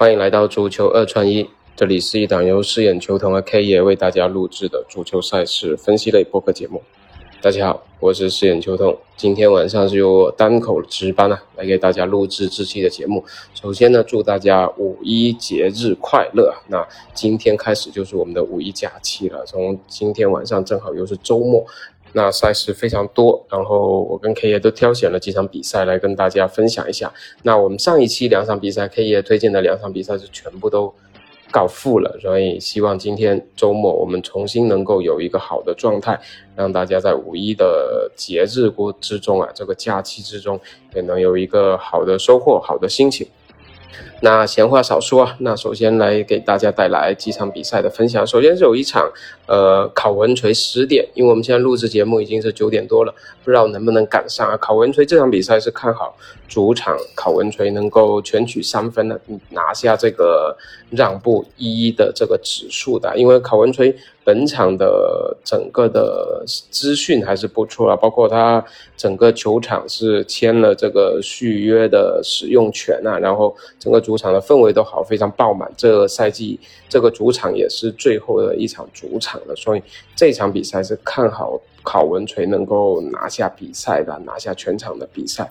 欢迎来到足球二串一，这里是一档由饰演球童和 K 爷为大家录制的足球赛事分析类播客节目。大家好，我是饰演球童，今天晚上是由我单口值班啊，来给大家录制这期的节目。首先呢，祝大家五一节日快乐。那今天开始就是我们的五一假期了，从今天晚上正好又是周末。那赛事非常多，然后我跟 K 爷都挑选了几场比赛来跟大家分享一下。那我们上一期两场比赛，K 爷推荐的两场比赛是全部都告负了，所以希望今天周末我们重新能够有一个好的状态，让大家在五一的节日过之中啊，这个假期之中也能有一个好的收获、好的心情。那闲话少说啊，那首先来给大家带来几场比赛的分享。首先是有一场，呃，考文垂十点，因为我们现在录制节目已经是九点多了，不知道能不能赶上啊。考文垂这场比赛是看好主场考文垂能够全取三分的，拿下这个让步一的这个指数的，因为考文垂。本场的整个的资讯还是不错啊，包括他整个球场是签了这个续约的使用权啊，然后整个主场的氛围都好，非常爆满。这个赛季这个主场也是最后的一场主场了，所以这场比赛是看好考文垂能够拿下比赛的，拿下全场的比赛。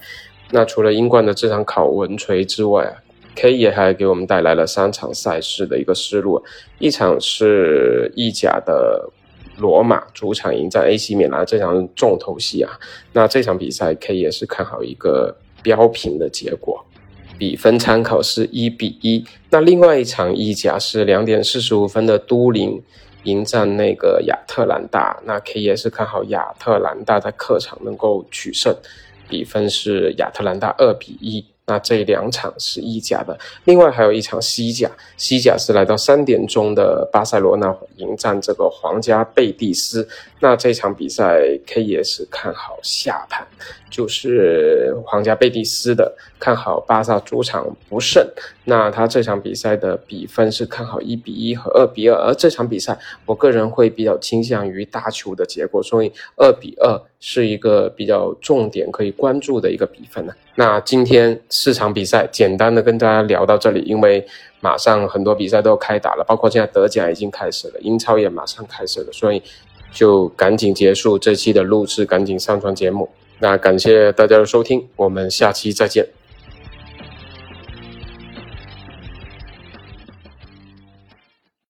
那除了英冠的这场考文垂之外啊。K 也还给我们带来了三场赛事的一个思路，一场是意甲的罗马主场迎战 AC 米兰，这场重头戏啊。那这场比赛 K 也是看好一个标平的结果，比分参考是一比一。那另外一场意甲是两点四十五分的都灵迎战那个亚特兰大，那 K 也是看好亚特兰大在客场能够取胜，比分是亚特兰大二比一。那这两场是意甲的，另外还有一场西甲，西甲是来到三点钟的巴塞罗那迎战这个皇家贝蒂斯。那这场比赛 K 也是看好下盘，就是皇家贝蒂斯的，看好巴萨主场不胜。那他这场比赛的比分是看好一比一和二比二，而这场比赛我个人会比较倾向于大球的结果，所以二比二是一个比较重点可以关注的一个比分呢。那今天四场比赛简单的跟大家聊到这里，因为马上很多比赛都开打了，包括现在德甲已经开始了，英超也马上开始了，所以就赶紧结束这期的录制，赶紧上传节目。那感谢大家的收听，我们下期再见。